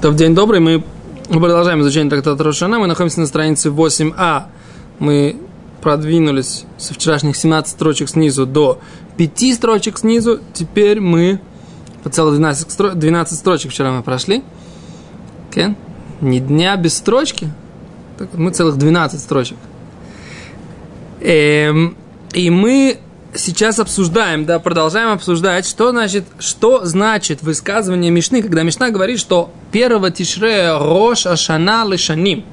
То в день добрый мы продолжаем изучение трактата Рошана. Мы находимся на странице 8а. Мы продвинулись со вчерашних 17 строчек снизу до 5 строчек снизу. Теперь мы по целых 12, стро... 12 строчек вчера мы прошли. Okay? Ни дня без строчки. Так, мы целых 12 строчек. Эм, и мы сейчас обсуждаем, да, продолжаем обсуждать, что значит, что значит высказывание Мишны, когда Мишна говорит, что первого тишрея Рош Ашана Лешаним,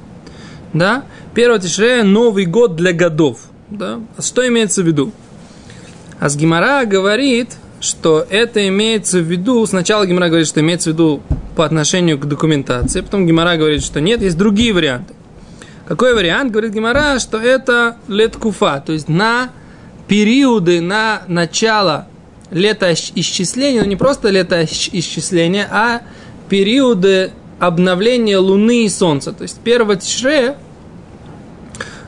да, первого тишрея Новый год для годов, да, что имеется в виду? А с Гимара говорит, что это имеется в виду, сначала Гимара говорит, что имеется в виду по отношению к документации, потом Гимара говорит, что нет, есть другие варианты. Какой вариант? Говорит Гимара, что это леткуфа, то есть на периоды на начало летоисчисления, но не просто летоисчисления, а периоды обновления Луны и Солнца. То есть первого тишре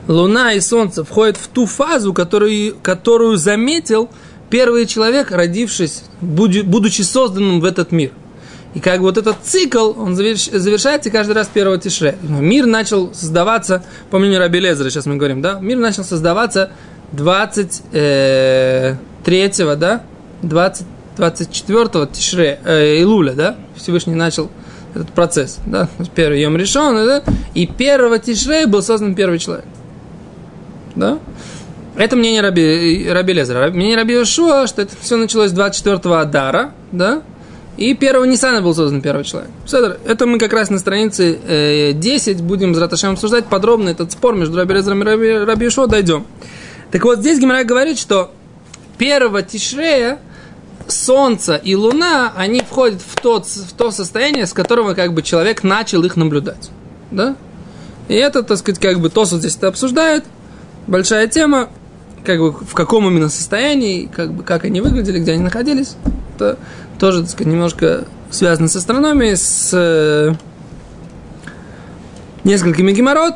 Луна и Солнце входят в ту фазу, которую, которую заметил первый человек, родившись, будучи созданным в этот мир. И как вот этот цикл, он завершается каждый раз первого тишре. Мир начал создаваться, по мнению Раби Лезера, сейчас мы говорим, да, мир начал создаваться 23 да, 20, 24 Тишре, э, Илуля, да, Всевышний начал этот процесс, да, первый Йом решен, да, и первого Тишре был создан первый человек, да. Это мнение Раби, Раби Лезера. Мнение Раби Йошуа, что это все началось с 24-го Адара, да, и первого Ниссана был создан первый человек. Седер, это мы как раз на странице э, 10 будем с Раташем обсуждать подробно этот спор между Раби Лезером и Раби, Раби Йошуа, дойдем. Так вот, здесь Гимара говорит, что первого Тишрея Солнце и Луна, они входят в, тот, в то состояние, с которого как бы человек начал их наблюдать. Да? И это, так сказать, как бы Тосу здесь это обсуждает. Большая тема, как бы в каком именно состоянии, как бы как они выглядели, где они находились. Это тоже, так сказать, немножко связано с астрономией, с э, несколькими геморрот.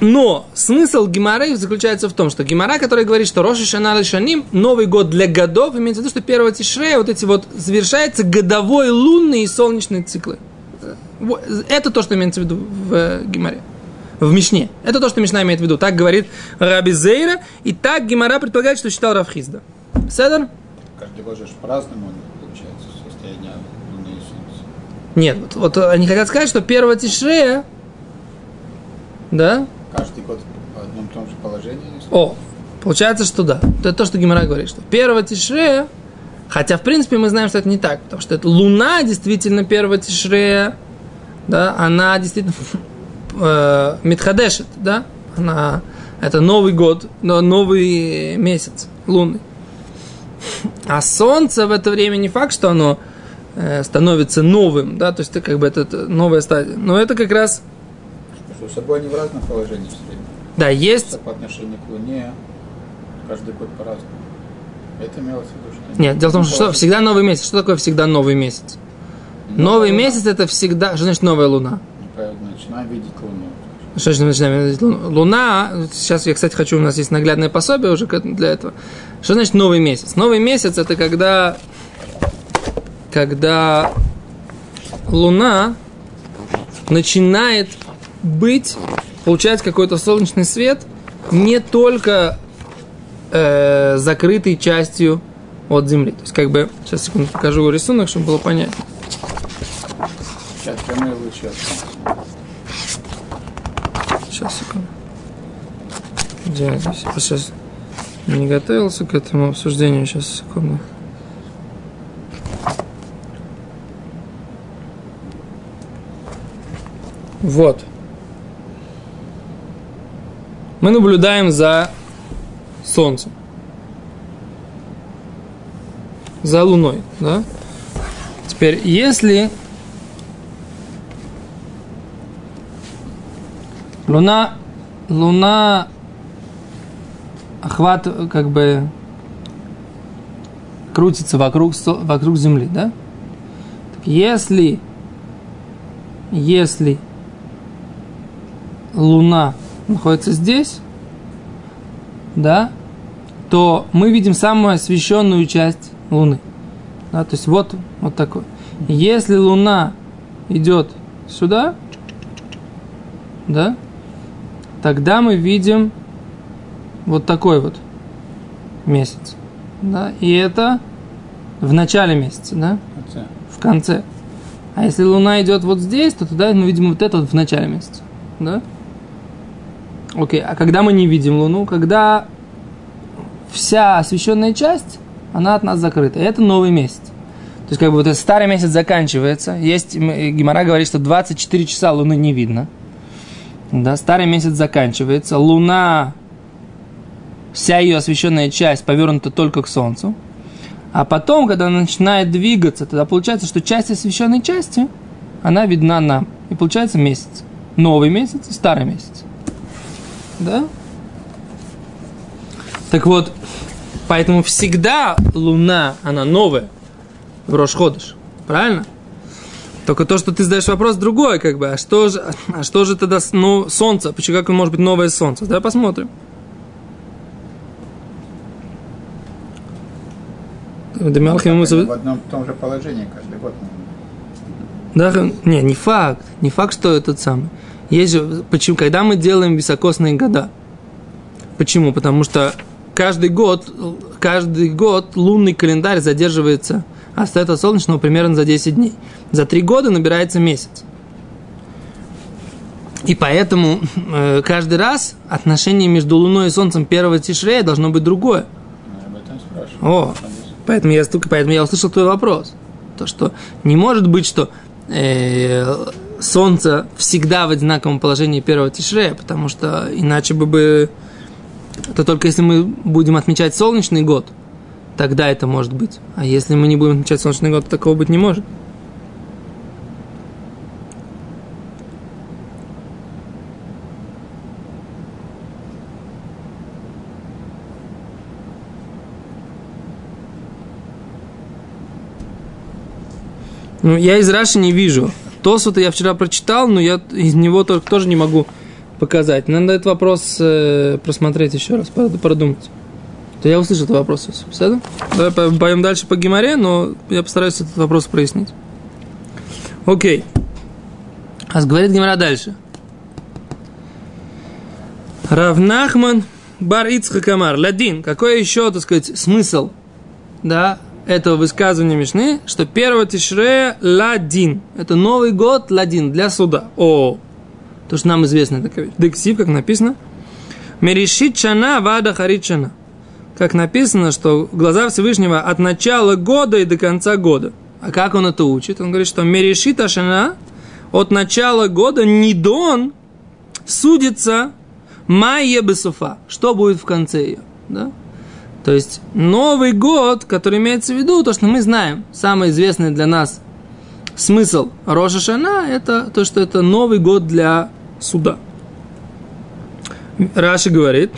Но смысл Гимары заключается в том, что Гимара, который говорит, что Роши Шана Шаним, Новый год для годов, имеется в виду, что первого Тишрея вот эти вот завершается годовой лунные и солнечные циклы. Это то, что имеется в виду в э, Гимаре. В Мишне. Это то, что Мишна имеет в виду. Так говорит Раби Зейра. И так Гимара предполагает, что считал Равхизда. Седер? Каждый год же по-разному получается состояние Луны и Солнца. Нет, вот, вот они хотят сказать, что первого Тишрея, да, каждый год в одном и том же положении? О, получается, что да. Это то, что Гимара говорит, что первого тишрея, хотя, в принципе, мы знаем, что это не так, потому что это Луна действительно первого тишрея, да, она действительно э, да, она, это Новый год, новый месяц лунный. А Солнце в это время не факт, что оно э, становится новым, да, то есть это как бы это новая стадия. Но это как раз между собой они в разных положениях все время. Да, есть. По отношению к Луне каждый год по-разному. Это имелось в виду, что... Нет, дело в том, что всегда новый месяц. Что такое всегда новый месяц? Новый луна. месяц это всегда... Что значит новая луна? Начинаем видеть Луну. Что значит начинаем видеть Луну? Луна, сейчас я, кстати, хочу, у нас есть наглядное пособие уже для этого. Что значит новый месяц? Новый месяц это когда, когда Луна начинает быть, получать какой-то солнечный свет не только э, закрытой частью от Земли. То есть, как бы, сейчас секунду покажу рисунок, чтобы было понятно. Сейчас прямые лучи Сейчас, секунду. Я сейчас не готовился к этому обсуждению. Сейчас, секунду. Вот мы наблюдаем за Солнцем. За Луной, да? Теперь, если Луна, Луна охват как бы крутится вокруг, вокруг Земли, да? Так если, если Луна находится здесь, да, то мы видим самую освещенную часть Луны. Да, то есть вот, вот такой. Если Луна идет сюда, да, тогда мы видим вот такой вот месяц. Да, и это в начале месяца, да? В конце. А если Луна идет вот здесь, то тогда мы видим вот это вот в начале месяца. Да? Окей, а когда мы не видим Луну, когда вся освещенная часть, она от нас закрыта. И это новый месяц. То есть, как бы вот этот старый месяц заканчивается. Есть, э, Гимара говорит, что 24 часа Луны не видно. Да, старый месяц заканчивается. Луна, вся ее освещенная часть повернута только к Солнцу. А потом, когда она начинает двигаться, тогда получается, что часть освещенной части, она видна нам. И получается месяц. Новый месяц и старый месяц. Да? Так вот, поэтому всегда Луна, она новая в Рошходыш. Правильно? Только то, что ты задаешь вопрос, другой, как бы. А что же, а что же тогда ну, Солнце? Почему как может быть новое Солнце? Давай посмотрим. В одном том же положении каждый год. Да, не, не факт. Не факт, что этот самый. Есть почему, когда мы делаем високосные года. Почему? Потому что каждый год, каждый год лунный календарь задерживается, остается от солнечного примерно за 10 дней. За 3 года набирается месяц. И поэтому э, каждый раз отношение между Луной и Солнцем первого тишрея должно быть другое. О, поэтому я, столько, поэтому я услышал твой вопрос. То, что не может быть, что э, Солнце всегда в одинаковом положении первого тишрея, потому что иначе бы бы... Это только если мы будем отмечать солнечный год, тогда это может быть. А если мы не будем отмечать солнечный год, такого быть не может. Ну, я из Раши не вижу. Тосу-то я вчера прочитал, но я из него только тоже не могу показать. Надо этот вопрос э, просмотреть еще раз, продумать. То я услышал этот вопрос. Все, Давай по- пойдем дальше по Гимаре, но я постараюсь этот вопрос прояснить. Окей. А говорит Гимара дальше. Равнахман бар Ицхакамар. Ладин. Какой еще, так сказать, смысл, да, этого высказывания Мишны, что первого тишрея ладин. Это Новый год ладин для суда. О, то, что нам известно такая. Дексив, как написано. Мерешит чана вада харит. Как написано, что глаза Всевышнего от начала года и до конца года. А как он это учит? Он говорит, что мерешит ашана от начала года Нидон судится майе бесуфа. Что будет в конце ее? Да? То есть Новый год, который имеется в виду, то, что мы знаем, самый известный для нас смысл Роша Шана, это то, что это Новый год для суда. Раши говорит,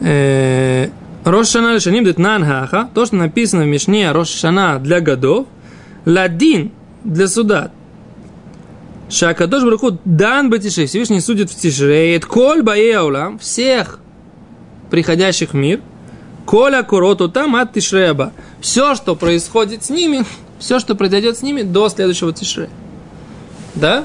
э, Рош Шана Лешаним Детнан Хаха, то, что написано в Мишне Рош Шана для годов, Ладин для суда. Шакадош Браху дан Батишей, Всевышний судит в Тишрей, Коль Баеулам, всех приходящих в мир, Коля Куроту там от Тишреба. Все, что происходит с ними, все, что произойдет с ними до следующего Тишрея. Да?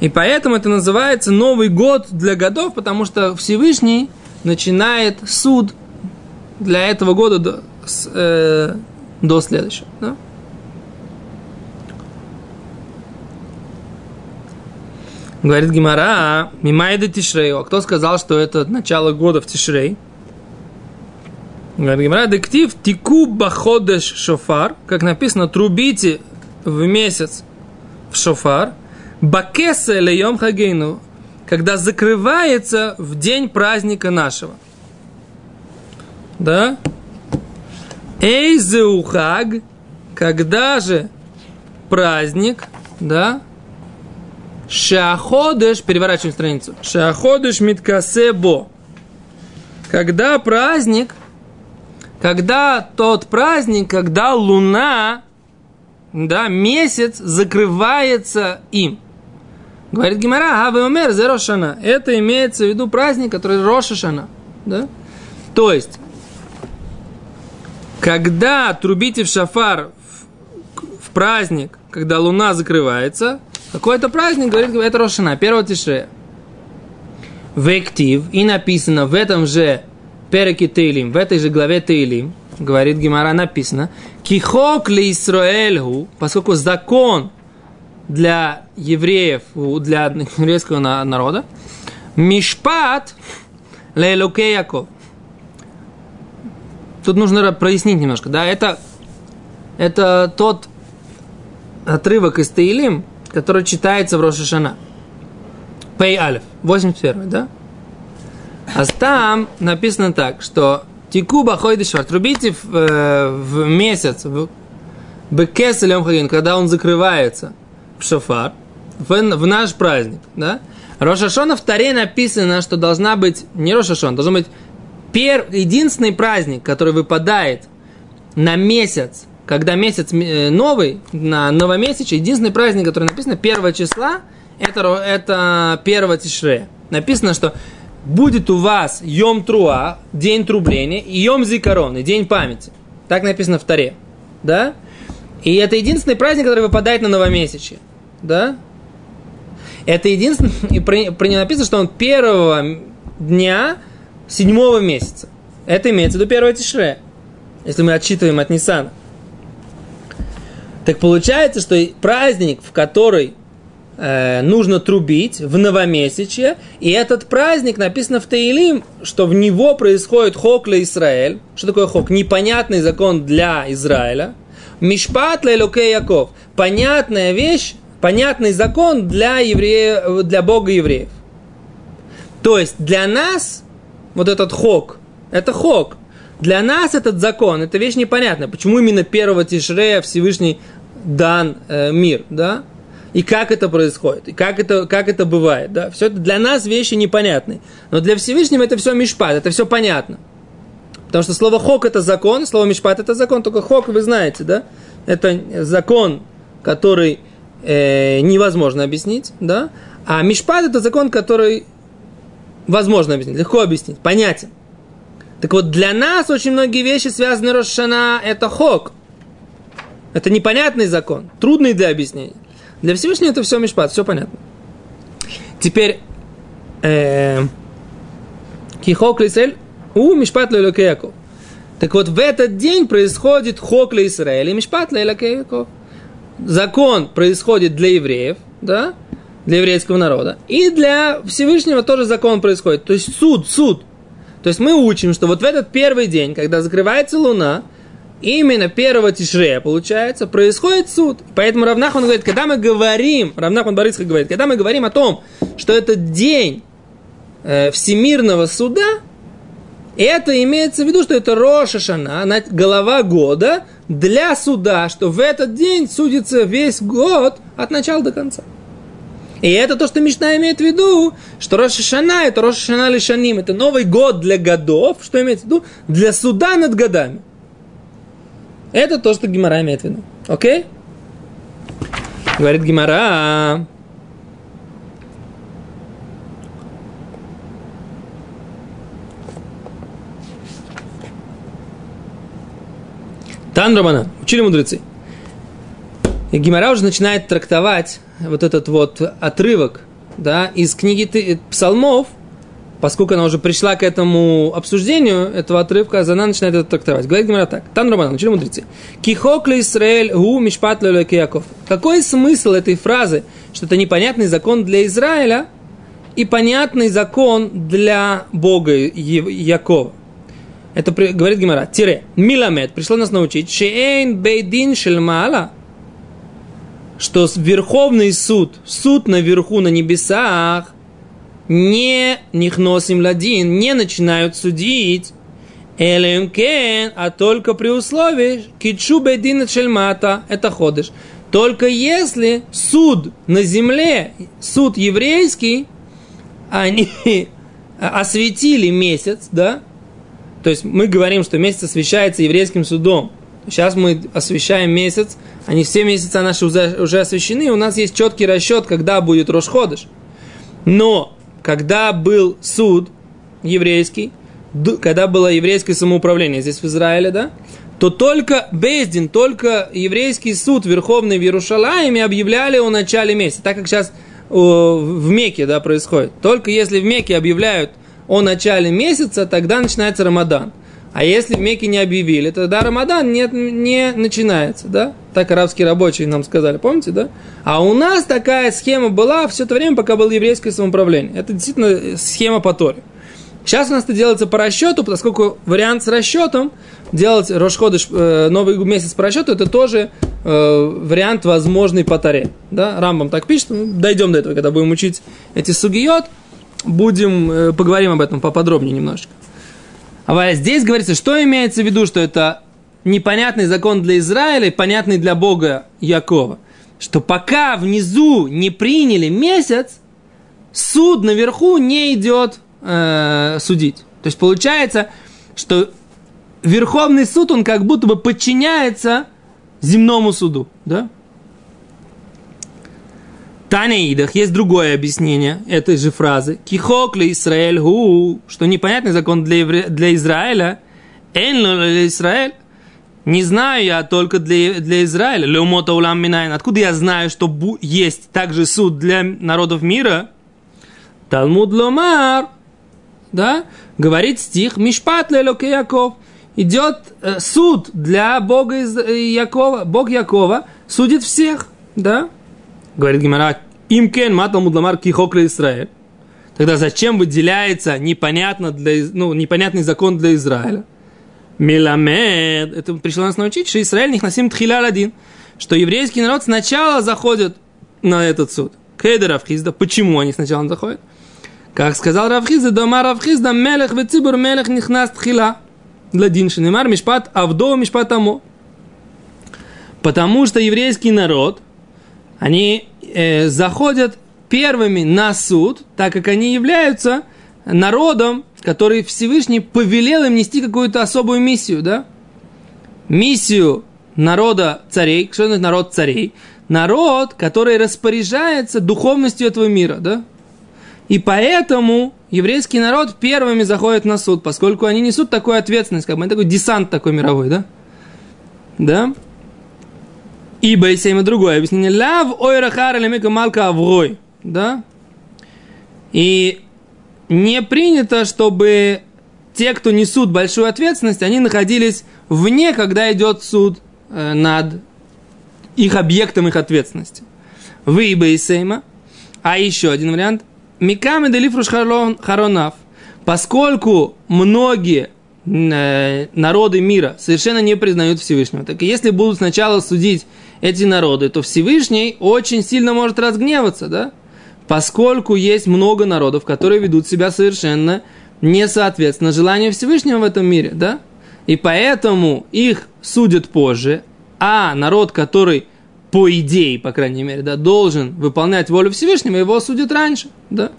И поэтому это называется Новый год для годов, потому что Всевышний начинает суд для этого года до, э, до следующего. Да? Говорит Гимара, Мимайда Тишрей. А кто сказал, что это начало года в Тишрей? Говорит Гимара, дектив тику баходеш шофар, как написано, трубите в месяц в шофар, бакесе лейом хагейну, когда закрывается в день праздника нашего. Да? Эйзеухаг, когда же праздник, да? Шаходыш, переворачиваем страницу. Шаходыш миткасебо. Когда праздник, когда тот праздник, когда луна, да, месяц закрывается им. Говорит Гимара, а вы умер за Рошана. Это имеется в виду праздник, который Рошашана. Да? То есть, когда трубите в шафар в, в праздник, когда луна закрывается, какой-то праздник, говорит, это Рошана, первого тишрея. Вектив, и написано в этом же Переке Тейлим, в этой же главе Тейлим, говорит Гимара, написано, Кихок ли Исраэльгу, поскольку закон для евреев, для еврейского народа, Мишпат Лейлуке Яков. Тут нужно прояснить немножко, да, это, это тот отрывок из Таилим, который читается в Рошашана. Пей Алиф, 81, да? А там написано так, что Тикуба хойдешвар, трубите в, э, в месяц, в Бекеселем Хагин, когда он закрывается в шофар, в, в наш праздник, да? Рошашона в Таре написано, что должна быть, не Рошашон, должен быть пер, единственный праздник, который выпадает на месяц, когда месяц э, новый, на новомесячие, единственный праздник, который написано 1 числа, это, это 1 тишре. Написано, что будет у вас Йом Труа, день трубления, и Йом Зикарон, день памяти. Так написано в Таре. Да? И это единственный праздник, который выпадает на новомесячие. Да? Это единственный, и про него написано, что он первого дня седьмого месяца. Это имеется в виду первого тишре, если мы отчитываем от Ниссана. Так получается, что праздник, в который э, нужно трубить в новомесячье, и этот праздник написано в Таилим, что в него происходит хок для Израиль. Что такое хок? Непонятный закон для Израиля. Мишпат лелуке Яков. Понятная вещь, понятный закон для, евреев, для Бога евреев. То есть для нас вот этот хок, это хок. Для нас этот закон, это вещь непонятная. Почему именно первого Тишрея Всевышний дан э, мир, да? И как это происходит, и как это, как это бывает, да? Все это для нас вещи непонятные. Но для Всевышнего это все мишпат, это все понятно. Потому что слово хок это закон, слово мишпат это закон, только хок вы знаете, да? Это закон, который э, невозможно объяснить, да? А мишпат это закон, который возможно объяснить, легко объяснить, понятен. Так вот, для нас очень многие вещи, связанные с Рошана, это хок. Это непонятный закон, трудный для объяснения. Для Всевышнего это все мишпат, все понятно. Теперь, э, кихок лисель, у мишпат лелокеяков. Так вот, в этот день происходит хок Израиля и мишпат лелокеяков. Закон происходит для евреев, да, для еврейского народа. И для Всевышнего тоже закон происходит. То есть суд, суд. То есть мы учим, что вот в этот первый день, когда закрывается луна, именно первого тишрея, получается, происходит суд. Поэтому Равнахан говорит, когда мы говорим, Равнахан Борисхак говорит, когда мы говорим о том, что это день э, всемирного суда, это имеется в виду, что это Роша Шана, голова года для суда, что в этот день судится весь год от начала до конца. И это то, что Мишна имеет в виду, что Роша Шана это Роша Шана Лишаним, это новый год для годов, что имеется в виду? Для суда над годами. Это то, что Гимара имеет в виду. Окей? Говорит Гимара. Тан Романа, учили мудрецы. И Гимара уже начинает трактовать вот этот вот отрывок да, из книги псалмов, поскольку она уже пришла к этому обсуждению этого отрывка, она начинает это трактовать. Говорит Гимара так. Тан Роман, учили мудрецы. Кихок ли Исраэль гу мишпат Яков. Какой смысл этой фразы, что это непонятный закон для Израиля и понятный закон для Бога Якова? Это говорит Гимара. Тире. Миламед. Пришло нас научить. Шейн бейдин шельмала что Верховный суд, суд наверху на небесах, не нихносим ладин, не начинают судить, элемкен, а только при условии кичу бедина шельмата, это ходишь. Только если суд на земле, суд еврейский, они осветили месяц, да, то есть мы говорим, что месяц освещается еврейским судом. Сейчас мы освещаем месяц, они все месяца наши уже, освещены, у нас есть четкий расчет, когда будет Рошходыш. Но когда был суд еврейский, когда было еврейское самоуправление здесь в Израиле, да, то только Бездин, только еврейский суд Верховный в Иерушалайме объявляли о начале месяца, так как сейчас в Мекке да, происходит. Только если в Мекке объявляют о начале месяца, тогда начинается Рамадан. А если в Мекке не объявили, тогда Рамадан не, не начинается, да? Так арабские рабочие нам сказали, помните, да? А у нас такая схема была все это время, пока было еврейское самоуправление. Это действительно схема по Торе. Сейчас у нас это делается по расчету, поскольку вариант с расчетом, делать Рошходыш, э, новый месяц по расчету, это тоже э, вариант возможный по Таре. Да? Рамбам так пишет, ну, дойдем до этого, когда будем учить эти сугиот, будем, э, поговорим об этом поподробнее немножечко. А здесь говорится, что имеется в виду, что это непонятный закон для Израиля понятный для Бога Якова. Что пока внизу не приняли месяц, суд наверху не идет э, судить. То есть получается, что Верховный суд, он как будто бы подчиняется земному суду. Да? Таня Идах, есть другое объяснение этой же фразы. Кихок ли Израиль гу, что непонятный закон для, евре... для Израиля. Эн ли Израиль? Не знаю я только для, для Израиля. Леумота улам минайн. Откуда я знаю, что бу... есть также суд для народов мира? Талмуд ломар. Да? Говорит стих Мишпат лелоке Яков. Идет э, суд для Бога из, Якова. Бог Якова судит всех. Да? Говорит Гимара, им кен матал мудламар кихок Израиль. Тогда зачем выделяется непонятно для, ну, непонятный закон для Израиля? Миламед. Это пришло нас научить, что Израиль них насим тхиляр один. Что еврейский народ сначала заходит на этот суд. Кейда Равхизда. Почему они сначала заходят? Как сказал Равхизда, дома Равхизда, мелех вецибур мелех нихнас тхила. Ладин шинемар мишпат авдо мишпат амо. Потому что еврейский народ – они э, заходят первыми на суд, так как они являются народом, который Всевышний повелел им нести какую-то особую миссию, да? Миссию народа царей, что это народ царей? Народ, который распоряжается духовностью этого мира, да? И поэтому еврейский народ первыми заходит на суд, поскольку они несут такую ответственность, как бы такой десант такой мировой, да? Да? Ибо есть и другое объяснение. Лав ойрахар или малка аврой. Да? И не принято, чтобы те, кто несут большую ответственность, они находились вне, когда идет суд э, над их объектом их ответственности. Вы и сейма. А еще один вариант. Миками делифруш харонав. Поскольку многие народы мира совершенно не признают Всевышнего. Так если будут сначала судить эти народы, то Всевышний очень сильно может разгневаться, да? Поскольку есть много народов, которые ведут себя совершенно несоответственно желанию Всевышнего в этом мире, да? И поэтому их судят позже, а народ, который по идее, по крайней мере, да, должен выполнять волю Всевышнего, его судят раньше, да?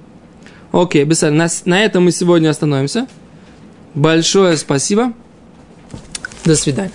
Окей, Бесаль, на, на этом мы сегодня остановимся. Большое спасибо. До свидания.